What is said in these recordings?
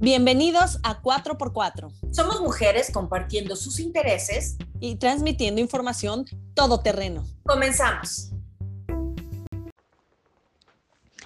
Bienvenidos a 4x4. Somos mujeres compartiendo sus intereses y transmitiendo información todoterreno. Comenzamos.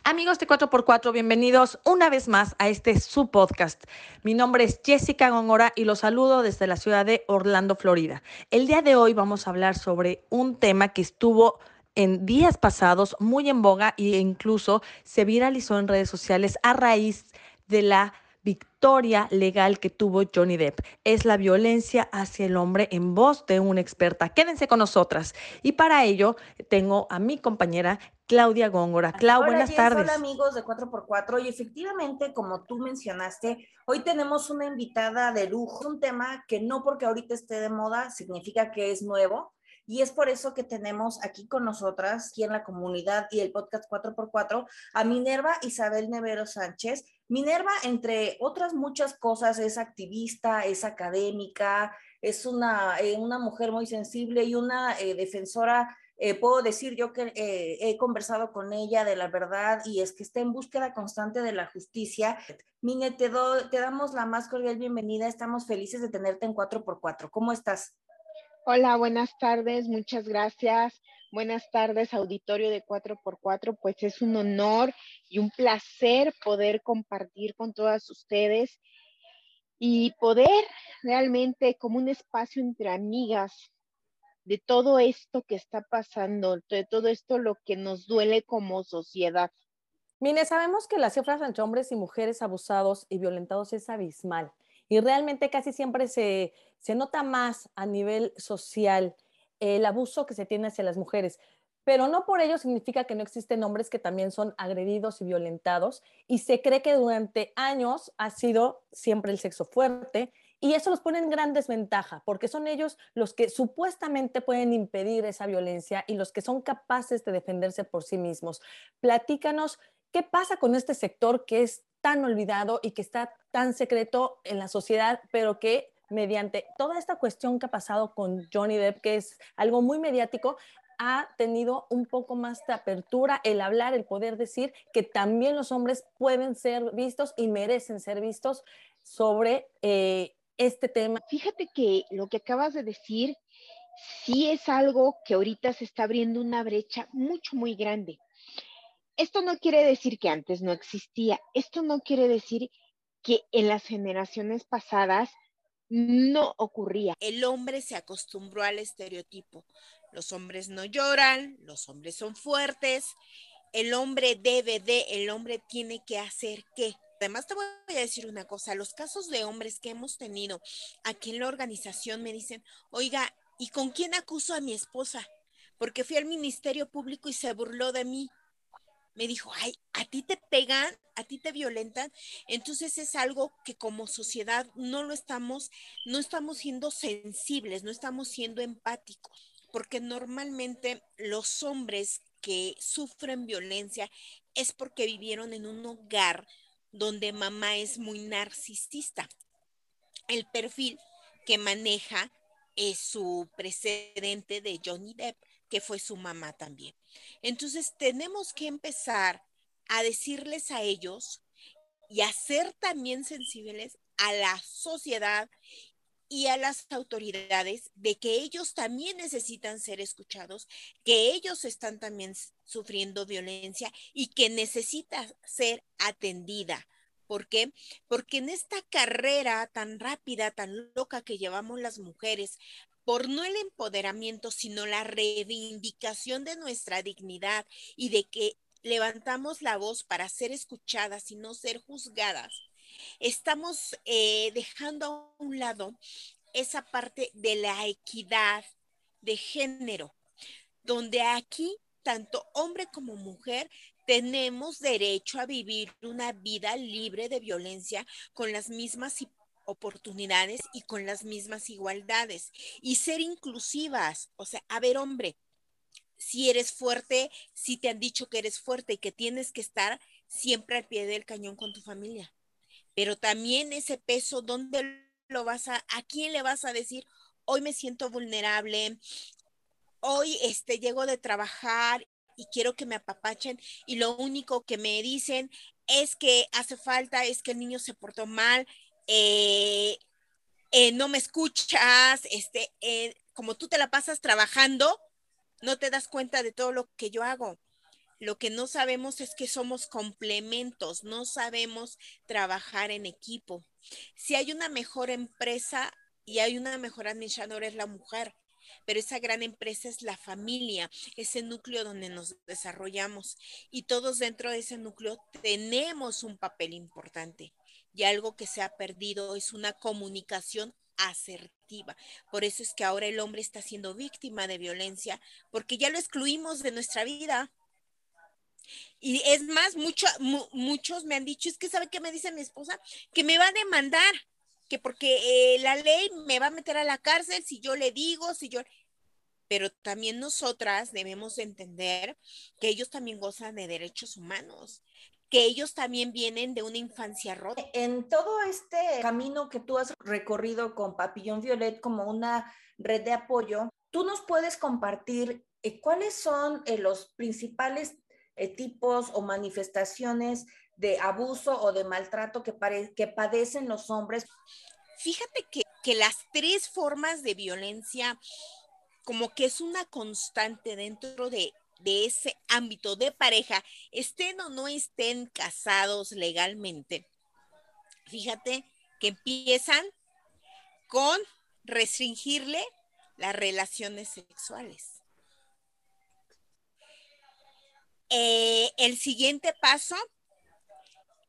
Amigos de 4x4, bienvenidos una vez más a este su podcast. Mi nombre es Jessica Gongora y los saludo desde la ciudad de Orlando, Florida. El día de hoy vamos a hablar sobre un tema que estuvo en días pasados muy en boga e incluso se viralizó en redes sociales a raíz de la victoria legal que tuvo Johnny Depp. Es la violencia hacia el hombre en voz de una experta. Quédense con nosotras. Y para ello tengo a mi compañera Claudia Góngora. Clau, buenas tardes. Hola amigos de 4x4 y efectivamente, como tú mencionaste, hoy tenemos una invitada de lujo, un tema que no porque ahorita esté de moda significa que es nuevo. Y es por eso que tenemos aquí con nosotras, aquí en la comunidad y el podcast 4x4, a Minerva Isabel Nevero Sánchez. Minerva, entre otras muchas cosas, es activista, es académica, es una, eh, una mujer muy sensible y una eh, defensora eh, puedo decir yo que he conversado con ella de la verdad y es que está en búsqueda constante de la justicia. Mine, te, te damos la más cordial bienvenida. Estamos felices de tenerte en 4x4. ¿Cómo estás? Hola, buenas tardes, muchas gracias. Buenas tardes, auditorio de 4x4. Pues es un honor y un placer poder compartir con todas ustedes y poder realmente como un espacio entre amigas de todo esto que está pasando, de todo esto lo que nos duele como sociedad. Mire, sabemos que las cifras entre hombres y mujeres abusados y violentados es abismal y realmente casi siempre se, se nota más a nivel social el abuso que se tiene hacia las mujeres. Pero no por ello significa que no existen hombres que también son agredidos y violentados y se cree que durante años ha sido siempre el sexo fuerte y eso los pone en gran desventaja porque son ellos los que supuestamente pueden impedir esa violencia y los que son capaces de defenderse por sí mismos. Platícanos qué pasa con este sector que es tan olvidado y que está tan secreto en la sociedad, pero que mediante toda esta cuestión que ha pasado con Johnny Depp, que es algo muy mediático, ha tenido un poco más de apertura el hablar, el poder decir que también los hombres pueden ser vistos y merecen ser vistos sobre eh, este tema. Fíjate que lo que acabas de decir sí es algo que ahorita se está abriendo una brecha mucho, muy grande. Esto no quiere decir que antes no existía, esto no quiere decir que en las generaciones pasadas no ocurría. El hombre se acostumbró al estereotipo. Los hombres no lloran, los hombres son fuertes, el hombre debe de, el hombre tiene que hacer qué. Además, te voy a decir una cosa, los casos de hombres que hemos tenido aquí en la organización me dicen, oiga, ¿y con quién acuso a mi esposa? Porque fui al Ministerio Público y se burló de mí me dijo, ay, a ti te pegan, a ti te violentan, entonces es algo que como sociedad no lo estamos, no estamos siendo sensibles, no estamos siendo empáticos, porque normalmente los hombres que sufren violencia es porque vivieron en un hogar donde mamá es muy narcisista. El perfil que maneja es su precedente de Johnny Depp que fue su mamá también. Entonces tenemos que empezar a decirles a ellos y a ser también sensibles a la sociedad y a las autoridades de que ellos también necesitan ser escuchados, que ellos están también sufriendo violencia y que necesita ser atendida. ¿Por qué? Porque en esta carrera tan rápida, tan loca que llevamos las mujeres por no el empoderamiento, sino la reivindicación de nuestra dignidad y de que levantamos la voz para ser escuchadas y no ser juzgadas, estamos eh, dejando a un lado esa parte de la equidad de género, donde aquí tanto hombre como mujer tenemos derecho a vivir una vida libre de violencia con las mismas oportunidades y con las mismas igualdades y ser inclusivas. O sea, a ver, hombre, si eres fuerte, si te han dicho que eres fuerte y que tienes que estar siempre al pie del cañón con tu familia. Pero también ese peso, ¿dónde lo vas a, a quién le vas a decir? Hoy me siento vulnerable, hoy este, llego de trabajar y quiero que me apapachen y lo único que me dicen es que hace falta, es que el niño se portó mal, eh, eh, no me escuchas, este, eh, como tú te la pasas trabajando, no te das cuenta de todo lo que yo hago. Lo que no sabemos es que somos complementos, no sabemos trabajar en equipo. Si hay una mejor empresa y hay una mejor administradora es la mujer, pero esa gran empresa es la familia, ese núcleo donde nos desarrollamos y todos dentro de ese núcleo tenemos un papel importante y algo que se ha perdido es una comunicación asertiva. Por eso es que ahora el hombre está siendo víctima de violencia porque ya lo excluimos de nuestra vida. Y es más, muchos me han dicho, es que sabe qué me dice mi esposa, que me va a demandar que porque eh, la ley me va a meter a la cárcel si yo le digo, si yo... Pero también nosotras debemos entender que ellos también gozan de derechos humanos, que ellos también vienen de una infancia rota. En todo este camino que tú has recorrido con Papillón Violet como una red de apoyo, tú nos puedes compartir eh, cuáles son eh, los principales tipos o manifestaciones de abuso o de maltrato que, que padecen los hombres. Fíjate que, que las tres formas de violencia como que es una constante dentro de, de ese ámbito de pareja, estén o no estén casados legalmente. Fíjate que empiezan con restringirle las relaciones sexuales. Eh, el siguiente paso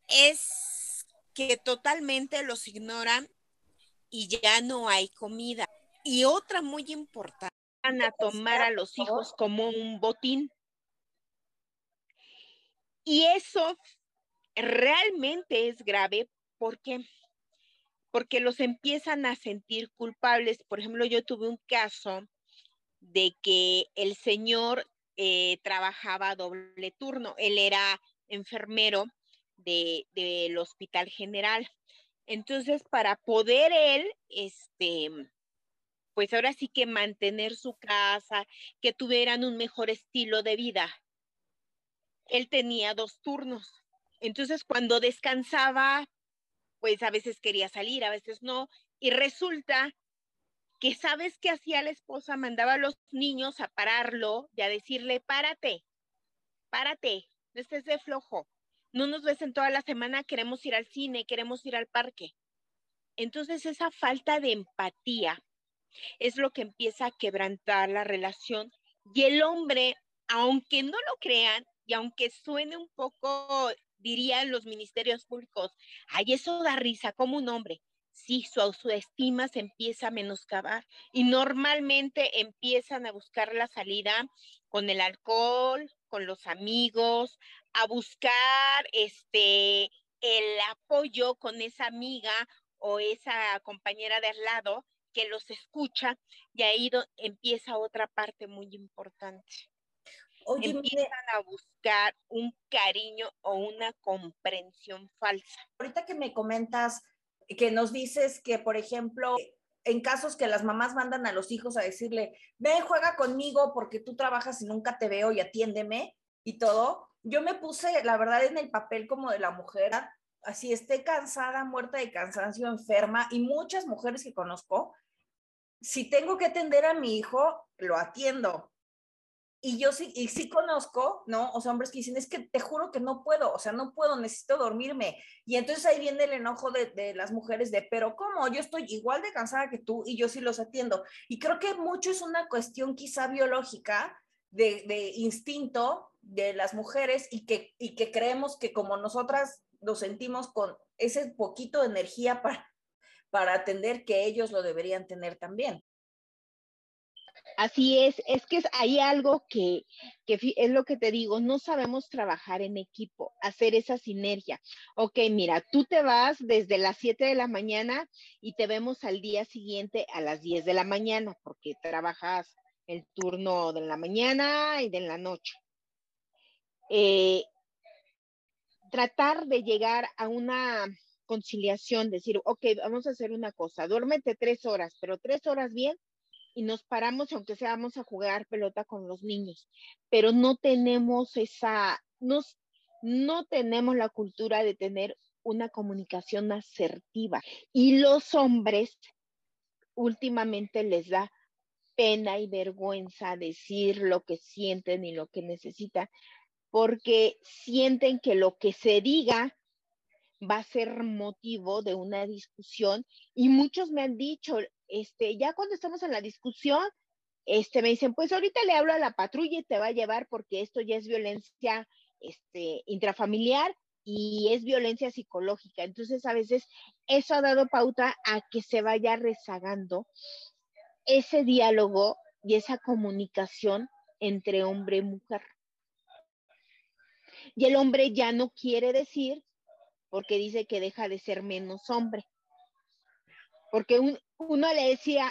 es que totalmente los ignoran y ya no hay comida. Y otra muy importante, a tomar a los hijos como un botín. Y eso realmente es grave porque porque los empiezan a sentir culpables. Por ejemplo, yo tuve un caso de que el señor eh, trabajaba doble turno. Él era enfermero del Hospital General. Entonces, para poder él, este, pues ahora sí que mantener su casa, que tuvieran un mejor estilo de vida, él tenía dos turnos. Entonces, cuando descansaba, pues a veces quería salir, a veces no, y resulta que sabes qué hacía la esposa, mandaba a los niños a pararlo y a decirle, párate, párate, no estés de flojo, no nos ves en toda la semana, queremos ir al cine, queremos ir al parque. Entonces esa falta de empatía es lo que empieza a quebrantar la relación y el hombre, aunque no lo crean y aunque suene un poco, dirían los ministerios públicos, ay, eso da risa como un hombre. Sí, su autoestima se empieza a menoscabar y normalmente empiezan a buscar la salida con el alcohol, con los amigos, a buscar este el apoyo con esa amiga o esa compañera de al lado que los escucha y ahí empieza otra parte muy importante. Empiezan a buscar un cariño o una comprensión falsa. Ahorita que me comentas que nos dices que, por ejemplo, en casos que las mamás mandan a los hijos a decirle, ve, juega conmigo porque tú trabajas y nunca te veo y atiéndeme y todo, yo me puse, la verdad, en el papel como de la mujer, así esté cansada, muerta de cansancio, enferma, y muchas mujeres que conozco, si tengo que atender a mi hijo, lo atiendo. Y yo sí, y sí conozco, ¿no? O sea, hombres que dicen, es que te juro que no puedo, o sea, no puedo, necesito dormirme. Y entonces ahí viene el enojo de, las mujeres de, pero ¿cómo? Yo estoy igual de cansada que tú y yo sí los atiendo. Y creo que mucho es una cuestión quizá biológica, de, de instinto, de las mujeres y que, y que creemos que como nosotras lo sentimos con ese poquito de energía para, para atender que ellos lo deberían tener también. Así es, es que hay algo que, que, es lo que te digo, no sabemos trabajar en equipo, hacer esa sinergia. Ok, mira, tú te vas desde las 7 de la mañana y te vemos al día siguiente a las 10 de la mañana, porque trabajas el turno de la mañana y de la noche. Eh, tratar de llegar a una conciliación, decir, ok, vamos a hacer una cosa, duérmete tres horas, pero tres horas bien y nos paramos, aunque sea vamos a jugar pelota con los niños, pero no tenemos esa, nos, no tenemos la cultura de tener una comunicación asertiva. Y los hombres últimamente les da pena y vergüenza decir lo que sienten y lo que necesitan, porque sienten que lo que se diga va a ser motivo de una discusión y muchos me han dicho, este, ya cuando estamos en la discusión, este, me dicen, pues ahorita le hablo a la patrulla y te va a llevar porque esto ya es violencia este, intrafamiliar y es violencia psicológica. Entonces, a veces eso ha dado pauta a que se vaya rezagando ese diálogo y esa comunicación entre hombre y mujer. Y el hombre ya no quiere decir porque dice que deja de ser menos hombre. Porque uno le decía,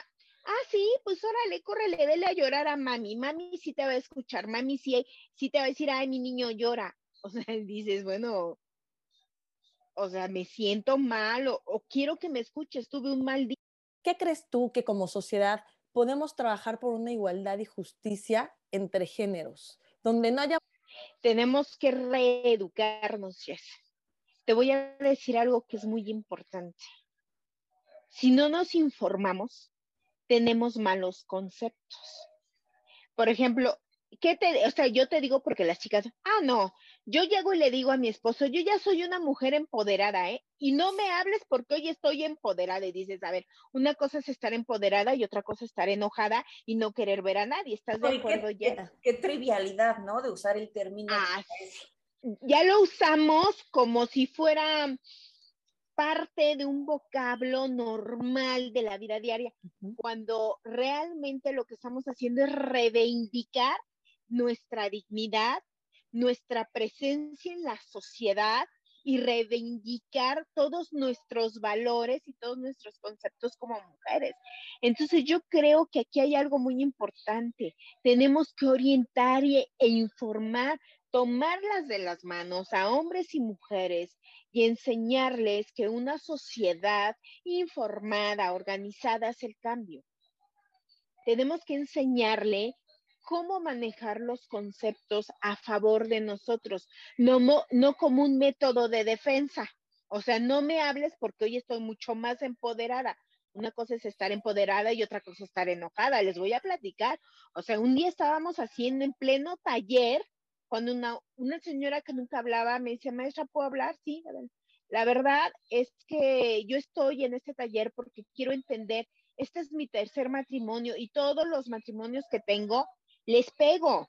ah, sí, pues órale, córrele, dele a llorar a mami. Mami sí te va a escuchar, mami sí, sí te va a decir, ay, mi niño llora. O sea, dices, bueno, o sea, me siento mal o, o quiero que me escuches, tuve un mal día. ¿Qué crees tú que como sociedad podemos trabajar por una igualdad y justicia entre géneros, donde no haya... Tenemos que reeducarnos, Jess. Te voy a decir algo que es muy importante. Si no nos informamos, tenemos malos conceptos. Por ejemplo, ¿qué te, o sea, yo te digo porque las chicas, ah, no, yo llego y le digo a mi esposo, yo ya soy una mujer empoderada, ¿eh? Y no me hables porque hoy estoy empoderada. Y dices, a ver, una cosa es estar empoderada y otra cosa es estar enojada y no querer ver a nadie. ¿Estás de acuerdo, qué, qué, trivialidad, ¿no? De usar el término. Ah, ya lo usamos como si fuera parte de un vocablo normal de la vida diaria, cuando realmente lo que estamos haciendo es reivindicar nuestra dignidad, nuestra presencia en la sociedad y reivindicar todos nuestros valores y todos nuestros conceptos como mujeres. Entonces yo creo que aquí hay algo muy importante. Tenemos que orientar e informar, tomarlas de las manos a hombres y mujeres y enseñarles que una sociedad informada, organizada es el cambio. Tenemos que enseñarle cómo manejar los conceptos a favor de nosotros, no, no como un método de defensa. O sea, no me hables porque hoy estoy mucho más empoderada. Una cosa es estar empoderada y otra cosa es estar enojada. Les voy a platicar. O sea, un día estábamos haciendo en pleno taller, cuando una, una señora que nunca hablaba me dice, maestra, ¿puedo hablar? Sí, la verdad es que yo estoy en este taller porque quiero entender, este es mi tercer matrimonio y todos los matrimonios que tengo les pego.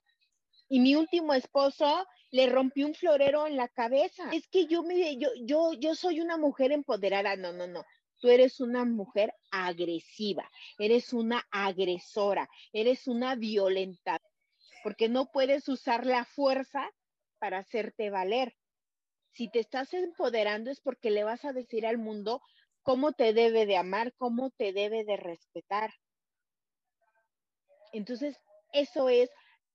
Y mi último esposo le rompió un florero en la cabeza. Es que yo me, yo, yo, yo soy una mujer empoderada. No, no, no. Tú eres una mujer agresiva, eres una agresora, eres una violenta, porque no puedes usar la fuerza para hacerte valer. Si te estás empoderando es porque le vas a decir al mundo cómo te debe de amar, cómo te debe de respetar. Entonces, eso es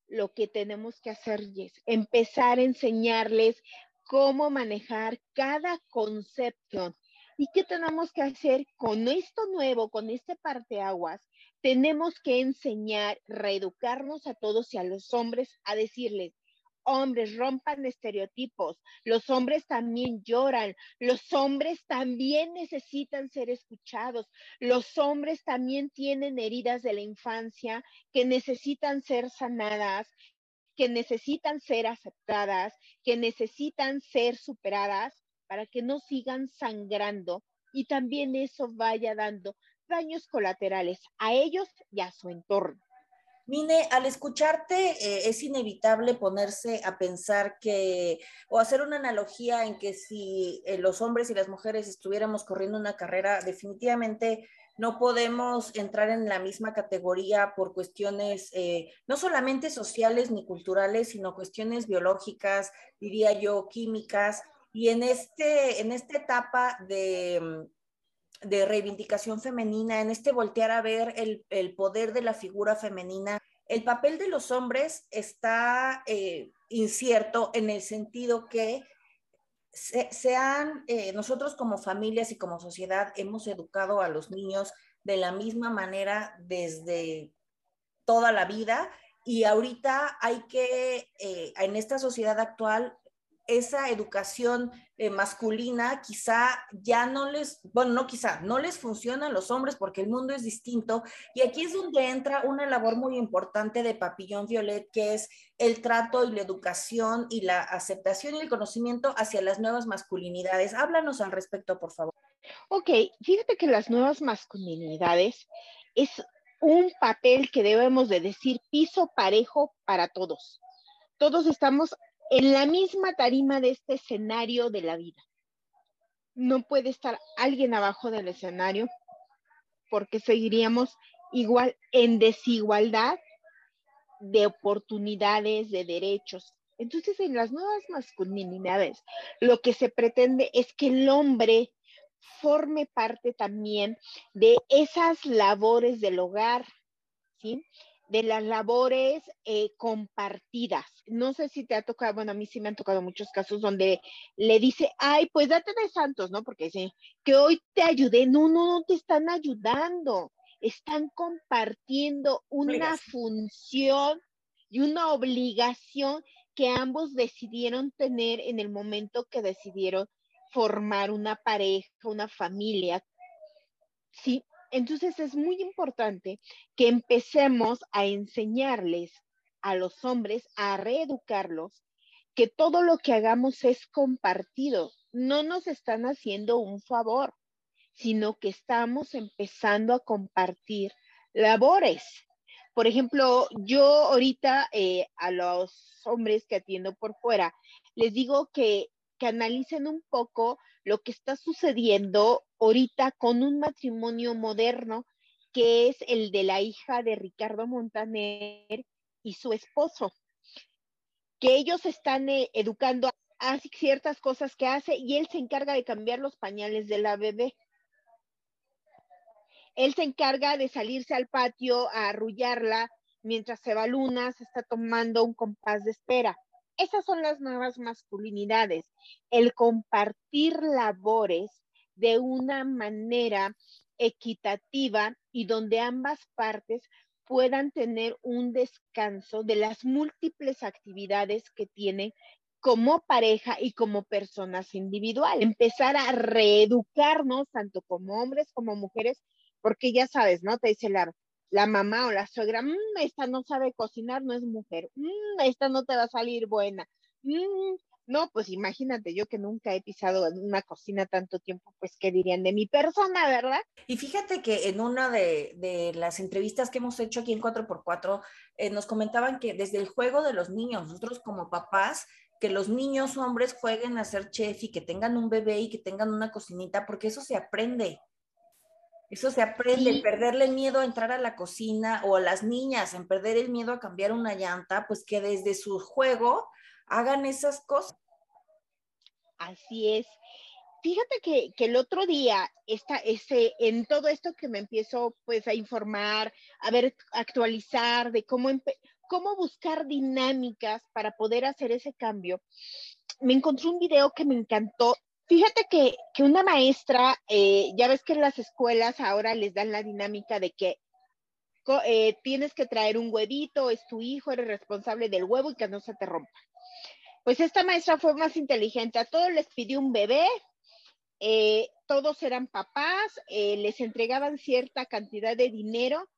lo que tenemos que hacer, Jess. Empezar a enseñarles cómo manejar cada concepto. ¿Y qué tenemos que hacer con esto nuevo, con este parteaguas? Tenemos que enseñar, reeducarnos a todos y a los hombres a decirles, hombres, rompan estereotipos. Los hombres también lloran. Los hombres también necesitan ser escuchados. Los hombres también tienen heridas de la infancia que necesitan ser sanadas, que necesitan ser aceptadas, que necesitan ser superadas para que no sigan sangrando y también eso vaya dando daños colaterales a ellos y a su entorno. Mine, al escucharte eh, es inevitable ponerse a pensar que, o hacer una analogía en que si eh, los hombres y las mujeres estuviéramos corriendo una carrera, definitivamente no podemos entrar en la misma categoría por cuestiones eh, no solamente sociales ni culturales, sino cuestiones biológicas, diría yo, químicas. Y en, este, en esta etapa de de reivindicación femenina, en este voltear a ver el, poder de la figura femenina, el papel de los hombres está eh, incierto en el sentido que sean, eh, nosotros como familias y como sociedad hemos educado a los niños de la misma manera desde toda la vida y ahorita hay que, eh, en esta sociedad actual, esa educación eh, masculina quizá ya no les, bueno, no quizá, no les funciona a los hombres porque el mundo es distinto. Y aquí es donde entra una labor muy importante de Papillón Violet, que es el trato y la educación y la aceptación y el conocimiento hacia las nuevas masculinidades. Háblanos al respecto, por favor. Ok, fíjate que las nuevas masculinidades es un papel que debemos de decir piso parejo para todos. Todos estamos en la misma tarima de este escenario de la vida. No puede estar alguien abajo del escenario porque seguiríamos igual en desigualdad de oportunidades, de derechos. Entonces, en las nuevas masculinidades, lo que se pretende es que el hombre forme parte también de esas labores del hogar, ¿sí? De las labores eh, compartidas. No sé si te ha tocado, bueno, a mí sí me han tocado muchos casos donde le dice, ay, pues date de santos, ¿no? Porque dice, que hoy te ayudé. No, no, no te están ayudando. Están compartiendo una función y una obligación que ambos decidieron tener en el momento que decidieron formar una pareja, una familia. Sí, entonces es muy importante que empecemos a enseñarles a los hombres, a reeducarlos, que todo lo que hagamos es compartido. No nos están haciendo un favor, sino que estamos empezando a compartir labores. Por ejemplo, yo ahorita eh, a los hombres que atiendo por fuera, les digo que, que analicen un poco lo que está sucediendo ahorita con un matrimonio moderno que es el de la hija de Ricardo Montaner y su esposo, que ellos están eh, educando a ciertas cosas que hace y él se encarga de cambiar los pañales de la bebé. Él se encarga de salirse al patio a arrullarla mientras se va luna, se está tomando un compás de espera. Esas son las nuevas masculinidades, el compartir labores de una manera equitativa y donde ambas partes puedan tener un descanso de las múltiples actividades que tienen como pareja y como personas individuales. Empezar a reeducarnos tanto como hombres como mujeres, porque ya sabes, ¿no? Te dice la, la mamá o la suegra, mm, esta no sabe cocinar, no es mujer, mm, esta no te va a salir buena, mm, no, pues imagínate, yo que nunca he pisado en una cocina tanto tiempo, pues qué dirían de mi persona, ¿verdad? Y fíjate que en una de, las entrevistas que hemos hecho aquí en 4x4, eh, nos comentaban que desde el juego de los niños, nosotros como papás, que los niños hombres jueguen a ser chef y que tengan un bebé y que tengan una cocinita, porque eso se aprende. Eso se aprende, perderle el miedo a entrar a la cocina o a las niñas en perder el miedo a cambiar una llanta, pues que desde su juego hagan esas cosas. Así es. Fíjate que, el otro día, esta, ese, en todo esto que me empiezo pues a informar, a ver, actualizar de cómo, cómo buscar dinámicas para poder hacer ese cambio, me encontré un video que me encantó. Fíjate que, una maestra, eh, ya ves que en las escuelas ahora les dan la dinámica de que eh, tienes que traer un huevito, es tu hijo, eres responsable del huevo y que no se te rompa. Pues esta maestra fue más inteligente, a todos les pidió un bebé, eh, todos eran papás, les entregaban cierta cantidad de dinero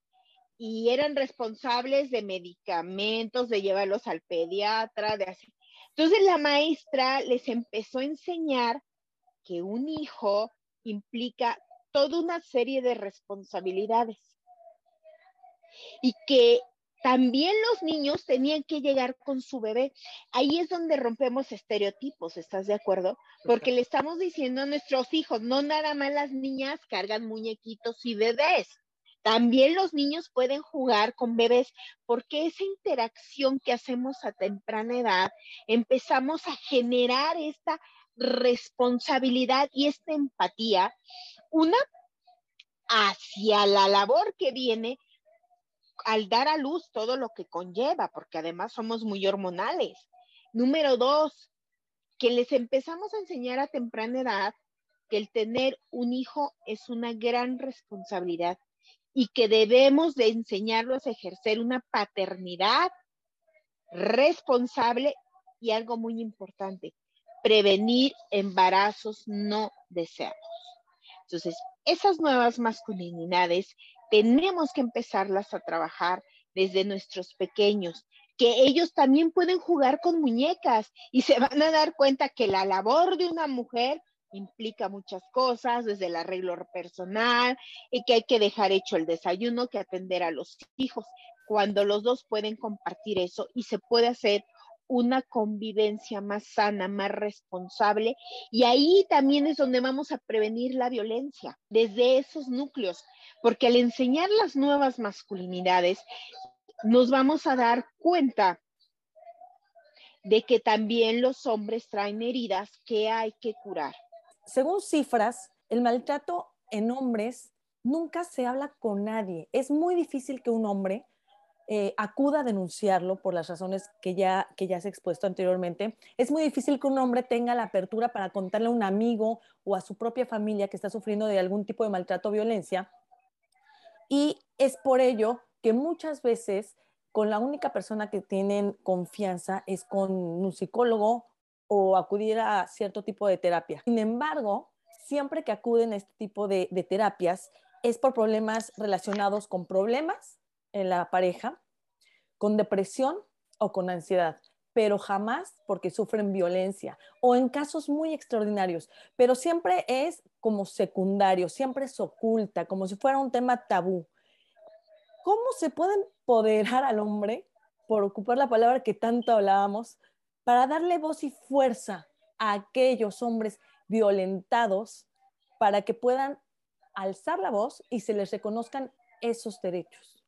y eran responsables de medicamentos, de llevarlos al pediatra, de hacer. Entonces la maestra les empezó a enseñar que un hijo implica toda una serie de responsabilidades y que también los niños tenían que llegar con su bebé. Ahí es donde rompemos estereotipos, ¿estás de acuerdo? Porque le estamos diciendo a nuestros hijos, no nada más las niñas cargan muñequitos y bebés. También los niños pueden jugar con bebés porque esa interacción que hacemos a temprana edad, empezamos a generar esta responsabilidad y esta empatía, una hacia la labor que viene al dar a luz todo lo que conlleva, porque además somos muy hormonales. Número dos, que les empezamos a enseñar a temprana edad que el tener un hijo es una gran responsabilidad y que debemos de enseñarlos a ejercer una paternidad responsable y algo muy importante, prevenir embarazos no deseados. Entonces, esas nuevas masculinidades tenemos que empezarlas a trabajar desde nuestros pequeños, que ellos también pueden jugar con muñecas y se van a dar cuenta que la labor de una mujer implica muchas cosas, desde el arreglo personal, y que hay que dejar hecho el desayuno, que atender a los hijos, cuando los dos pueden compartir eso y se puede hacer una convivencia más sana, más responsable. Y ahí también es donde vamos a prevenir la violencia, desde esos núcleos, porque al enseñar las nuevas masculinidades, nos vamos a dar cuenta de que también los hombres traen heridas que hay que curar. Según cifras, el maltrato en hombres nunca se habla con nadie. Es muy difícil que un hombre eh, acuda a denunciarlo por las razones que ya, que ya se ha expuesto anteriormente. Es muy difícil que un hombre tenga la apertura para contarle a un amigo o a su propia familia que está sufriendo de algún tipo de maltrato o violencia. Y es por ello que muchas veces con la única persona que tienen confianza es con un psicólogo o acudir a cierto tipo de terapia. Sin embargo, siempre que acuden a este tipo de, de terapias es por problemas relacionados con problemas en la pareja con depresión o con ansiedad, pero jamás porque sufren violencia o en casos muy extraordinarios, pero siempre es como secundario, siempre es oculta, como si fuera un tema tabú. ¿Cómo se puede empoderar al hombre, por ocupar la palabra que tanto hablábamos, para darle voz y fuerza a aquellos hombres violentados para que puedan alzar la voz y se les reconozcan esos derechos?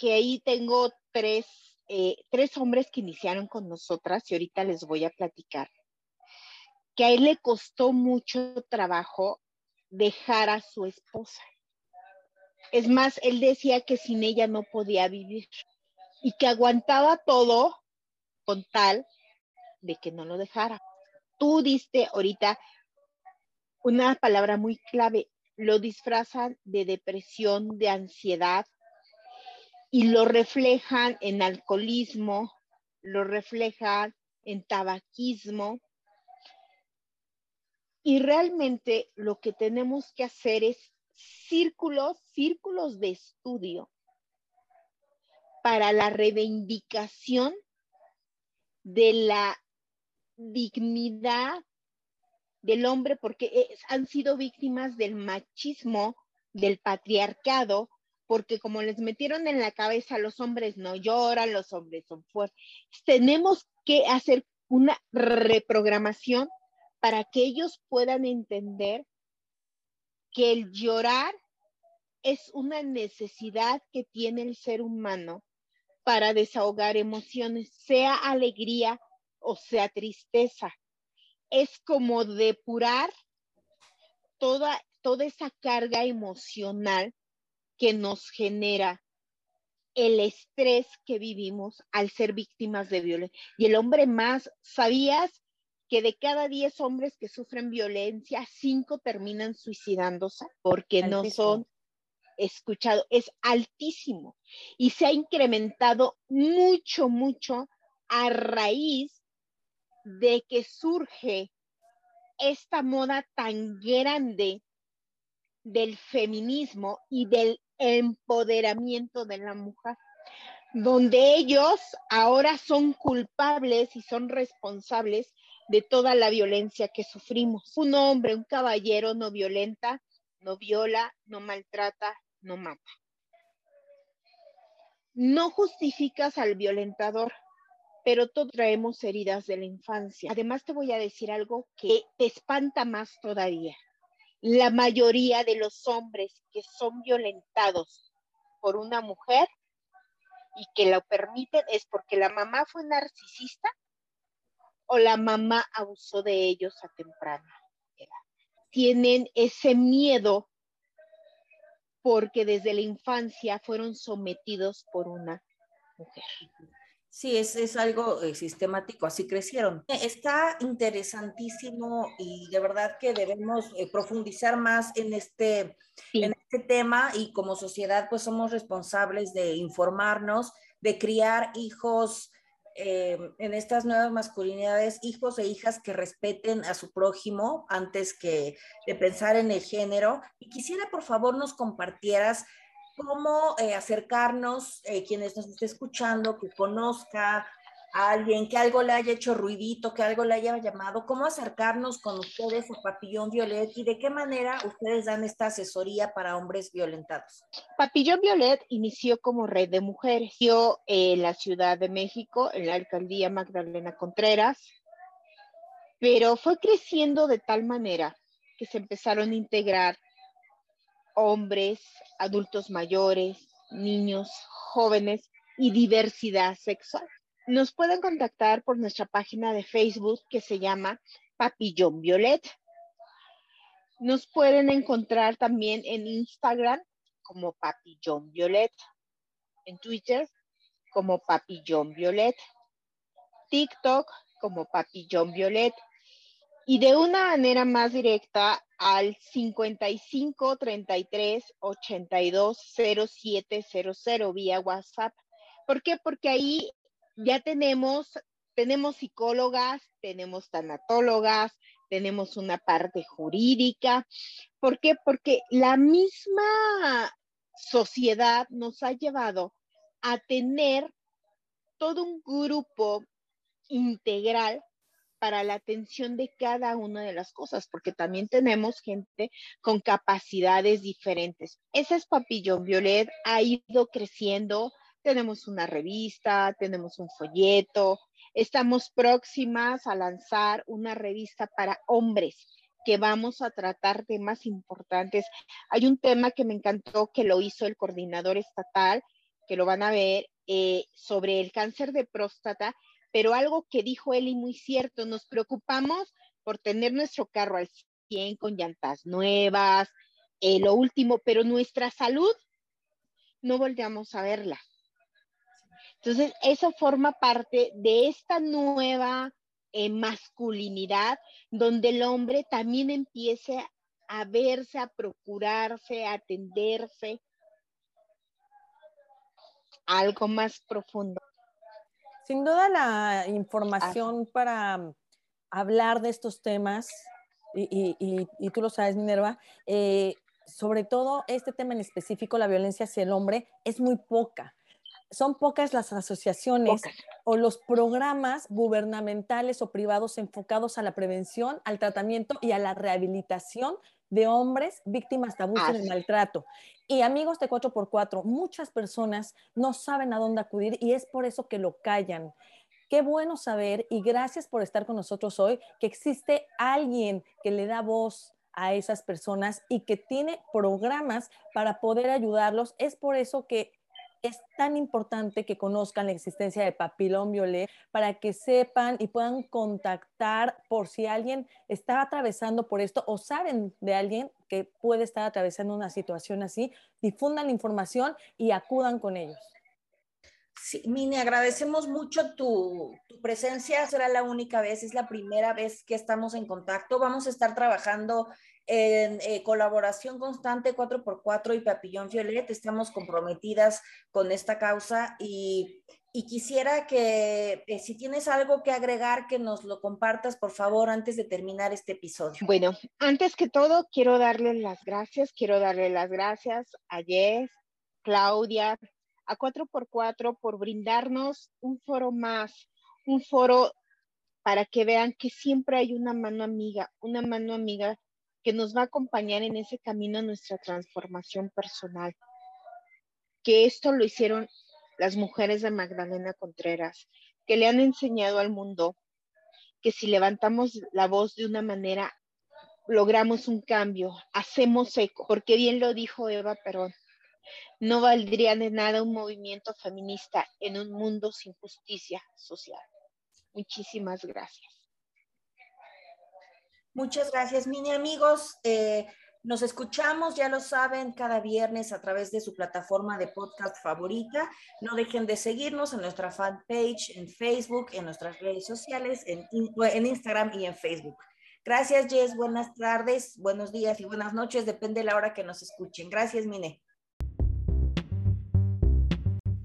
Que ahí tengo tres, eh, tres hombres que iniciaron con nosotras y ahorita les voy a platicar. Que a él le costó mucho trabajo dejar a su esposa. Es más, él decía que sin ella no podía vivir y que aguantaba todo con tal de que no lo dejara. Tú diste ahorita una palabra muy clave, lo disfrazan de depresión, de ansiedad, y lo reflejan en alcoholismo, lo reflejan en tabaquismo. Y realmente lo que tenemos que hacer es círculos, círculos de estudio para la reivindicación de la dignidad del hombre, porque han sido víctimas del machismo, del patriarcado, porque como les metieron en la cabeza, los hombres no lloran, los hombres son fuertes. Tenemos que hacer una reprogramación para que ellos puedan entender que el llorar es una necesidad que tiene el ser humano para desahogar emociones, sea alegría o sea tristeza. Es como depurar toda, toda esa carga emocional que nos genera el estrés que vivimos al ser víctimas de violencia. Y el hombre más, ¿sabías que de cada 10 hombres que sufren violencia, 5 terminan suicidándose porque no son escuchados? Es altísimo y se ha incrementado mucho, mucho a raíz de que surge esta moda tan grande del feminismo y del empoderamiento de la mujer, donde ellos ahora son culpables y son responsables de toda la violencia que sufrimos. Un hombre, un caballero no violenta, no viola, no maltrata, no mata. No justificas al violentador, pero todos traemos heridas de la infancia. Además te voy a decir algo que te espanta más todavía la mayoría de los hombres que son violentados por una mujer y que lo permiten es porque la mamá fue narcisista o la mamá abusó de ellos a temprana edad. Tienen ese miedo porque desde la infancia fueron sometidos por una mujer. Sí, es, es algo eh, sistemático, así crecieron. Está interesantísimo y de verdad que debemos eh, profundizar más en este, en este tema y como sociedad pues somos responsables de informarnos, de criar hijos eh, en estas nuevas masculinidades hijos e hijas que respeten a su prójimo antes que de pensar en el género. Y quisiera, por favor, nos compartieras cómo eh, acercarnos, eh, quienes nos esté escuchando, que conozca a alguien, que algo le haya hecho ruidito, que algo le haya llamado, cómo acercarnos con ustedes a Papillón Violet y de qué manera ustedes dan esta asesoría para hombres violentados. Papillón Violet inició como red de mujeres, inició en la Ciudad de México, en la alcaldía Magdalena Contreras, pero fue creciendo de tal manera que se empezaron a integrar hombres, adultos mayores, niños, jóvenes y diversidad sexual. Nos pueden contactar por nuestra página de Facebook que se llama Papillón Violet. Nos pueden encontrar también en Instagram como Papillón Violet, en Twitter como Papillón Violet, TikTok como Papillón Violet y de una manera más directa al 55 33 82 0700 vía WhatsApp. ¿Por qué? Porque ahí ya tenemos, tenemos psicólogas, tenemos tanatólogas, tenemos una parte jurídica. ¿Por qué? Porque la misma sociedad nos ha llevado a tener todo un grupo integral para la atención de cada una de las cosas, porque también tenemos gente con capacidades diferentes. Ese es Papillón Violet, ha ido creciendo tenemos una revista, tenemos un folleto, estamos próximas a lanzar una revista para hombres que vamos a tratar temas importantes. Hay un tema que me encantó que lo hizo el coordinador estatal, que lo van a ver, eh, sobre el cáncer de próstata, pero algo que dijo y muy cierto, nos preocupamos por tener nuestro carro al 100 con llantas nuevas, eh, lo último, pero nuestra salud no volvemos a verla. Entonces, eso forma parte de esta nueva eh, masculinidad donde el hombre también empiece a verse, a procurarse, a atenderse, algo más profundo. Sin duda la información para hablar de estos temas, y, tú lo sabes, Minerva, eh, sobre todo este tema en específico, la violencia hacia el hombre, es muy poca. Son pocas las asociaciones o los programas gubernamentales o privados enfocados a la prevención, al tratamiento y a la rehabilitación de hombres víctimas de abuso y de maltrato. Y amigos de 4x4, muchas personas no saben a dónde acudir y es por eso que lo callan. Qué bueno saber y gracias por estar con nosotros hoy, que existe alguien que le da voz a esas personas y que tiene programas para poder ayudarlos. Es por eso que es tan importante que conozcan la existencia de papilón violet para que sepan y puedan contactar por si alguien está atravesando por esto o saben de alguien que puede estar atravesando una situación así, difundan la información y acudan con ellos. Sí, Mini, agradecemos mucho tu, tu, presencia. Será la única vez, es la primera vez que estamos en contacto. Vamos a estar trabajando en eh, colaboración constante 4x4 y Papillón Violet. Estamos comprometidas con esta causa y, quisiera que eh, si tienes algo que agregar, que nos lo compartas, por favor, antes de terminar este episodio. Bueno, antes que todo, quiero darle las gracias. Quiero darle las gracias a Jess, Claudia, a 4x4 por brindarnos un foro más, un foro para que vean que siempre hay una mano amiga, una mano amiga que nos va a acompañar en ese camino a nuestra transformación personal. Que esto lo hicieron las mujeres de Magdalena Contreras, que le han enseñado al mundo que si levantamos la voz de una manera, logramos un cambio, hacemos eco, porque bien lo dijo Eva Perón, no valdría de nada un movimiento feminista en un mundo sin justicia social. Muchísimas gracias. Muchas gracias, mini amigos. Eh, nos escuchamos, ya lo saben, cada viernes a través de su plataforma de podcast favorita. No dejen de seguirnos en nuestra fanpage, en Facebook, en nuestras redes sociales, en, en Instagram y en Facebook. Gracias, Jess. Buenas tardes, buenos días y buenas noches. Depende de la hora que nos escuchen. Gracias, Mine.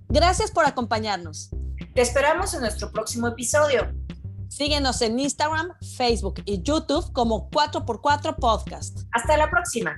Gracias por acompañarnos. Te esperamos en nuestro próximo episodio. Síguenos en Instagram, Facebook y YouTube como 4x4 Podcast. Hasta la próxima.